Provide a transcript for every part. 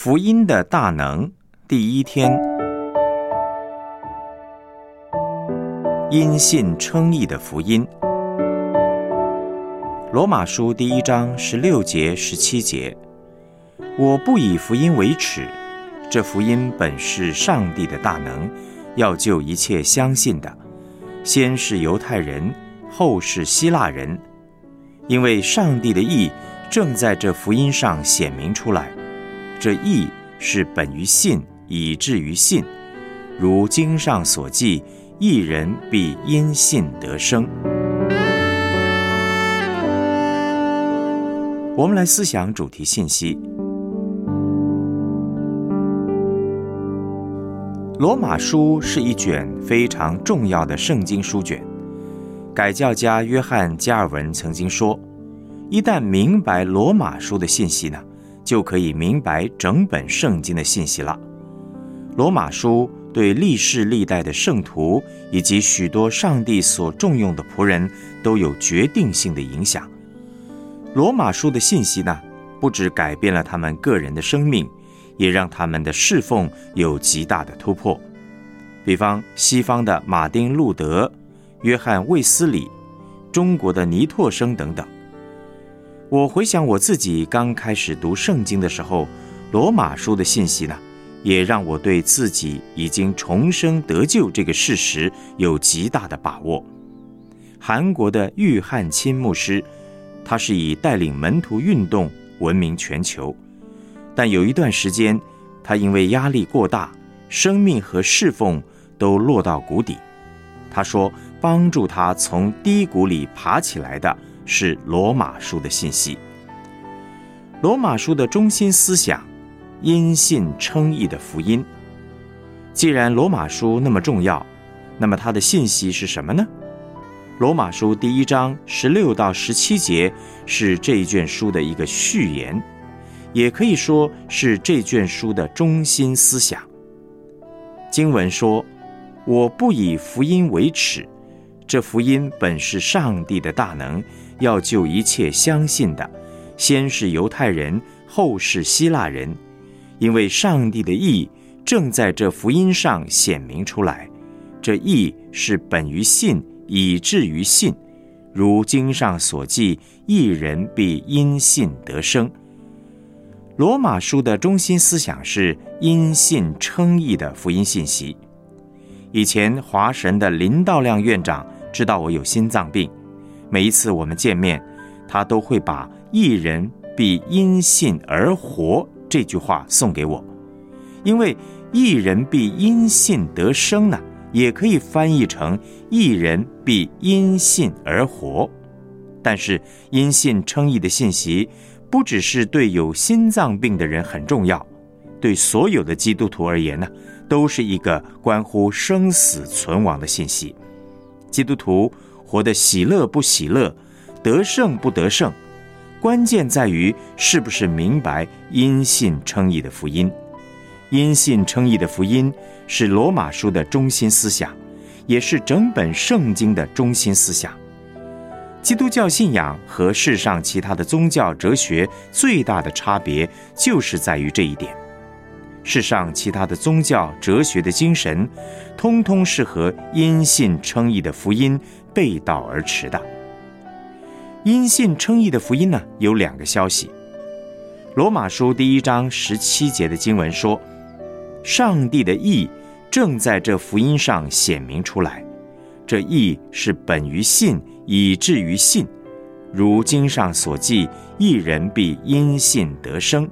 福音的大能，第一天，因信称义的福音。罗马书第一章十六节、十七节，我不以福音为耻，这福音本是上帝的大能，要救一切相信的，先是犹太人，后是希腊人，因为上帝的意正在这福音上显明出来。这义是本于信，以至于信。如经上所记，一人必因信得生。我们来思想主题信息。罗马书是一卷非常重要的圣经书卷。改教家约翰加尔文曾经说：“一旦明白罗马书的信息呢？”就可以明白整本圣经的信息了。罗马书对历世历代的圣徒以及许多上帝所重用的仆人都有决定性的影响。罗马书的信息呢，不止改变了他们个人的生命，也让他们的侍奉有极大的突破。比方西方的马丁路德、约翰卫斯理、中国的尼拓生等等。我回想我自己刚开始读圣经的时候，罗马书的信息呢，也让我对自己已经重生得救这个事实有极大的把握。韩国的玉汉钦牧师，他是以带领门徒运动闻名全球，但有一段时间，他因为压力过大，生命和侍奉都落到谷底。他说，帮助他从低谷里爬起来的。是罗马书的信息。罗马书的中心思想，因信称义的福音。既然罗马书那么重要，那么它的信息是什么呢？罗马书第一章十六到十七节是这一卷书的一个序言，也可以说是这卷书的中心思想。经文说：“我不以福音为耻，这福音本是上帝的大能。”要救一切相信的，先是犹太人，后是希腊人，因为上帝的意正在这福音上显明出来。这意是本于信，以至于信。如经上所记，一人必因信得生。罗马书的中心思想是因信称义的福音信息。以前华神的林道亮院长知道我有心脏病。每一次我们见面，他都会把“一人必因信而活”这句话送给我，因为“一人必因信得生”呢，也可以翻译成“一人必因信而活”。但是因信称义的信息，不只是对有心脏病的人很重要，对所有的基督徒而言呢，都是一个关乎生死存亡的信息。基督徒。活得喜乐不喜乐，得胜不得胜，关键在于是不是明白因信称义的福音。因信称义的福音是罗马书的中心思想，也是整本圣经的中心思想。基督教信仰和世上其他的宗教哲学最大的差别，就是在于这一点。世上其他的宗教哲学的精神，通通是和因信称义的福音背道而驰的。因信称义的福音呢，有两个消息。罗马书第一章十七节的经文说：“上帝的义正在这福音上显明出来，这义是本于信，以至于信。如经上所记，一人必因信得生。”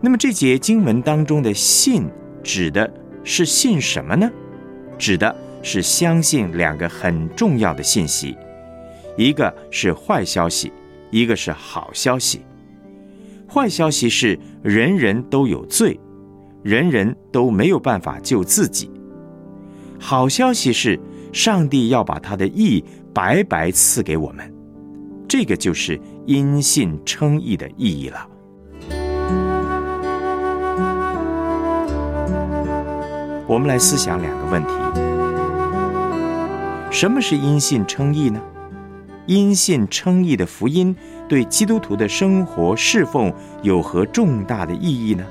那么这节经文当中的“信”指的是信什么呢？指的是相信两个很重要的信息，一个是坏消息，一个是好消息。坏消息是人人都有罪，人人都没有办法救自己；好消息是上帝要把他的义白白赐给我们，这个就是因信称义的意义了。我们来思想两个问题。什么是音信称义呢？音信称义的福音对基督徒的生活侍奉有何重大的意义呢？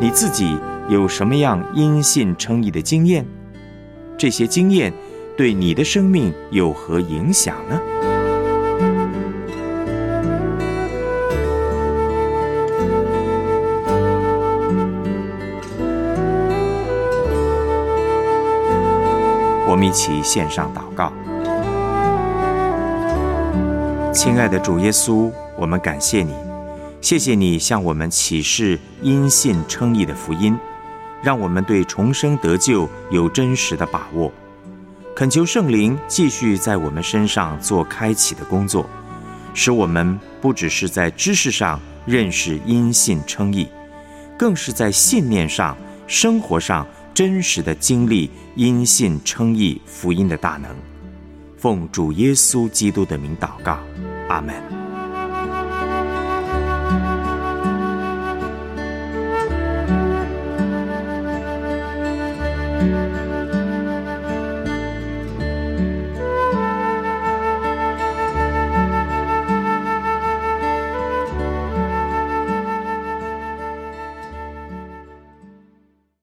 你自己有什么样因信称义的经验？这些经验对你的生命有何影响呢？我们一起献上祷告，亲爱的主耶稣，我们感谢你，谢谢你向我们启示因信称义的福音，让我们对重生得救有真实的把握。恳求圣灵继续在我们身上做开启的工作，使我们不只是在知识上认识因信称义，更是在信念上、生活上。真实的经历因信称义福音的大能，奉主耶稣基督的名祷告，阿门。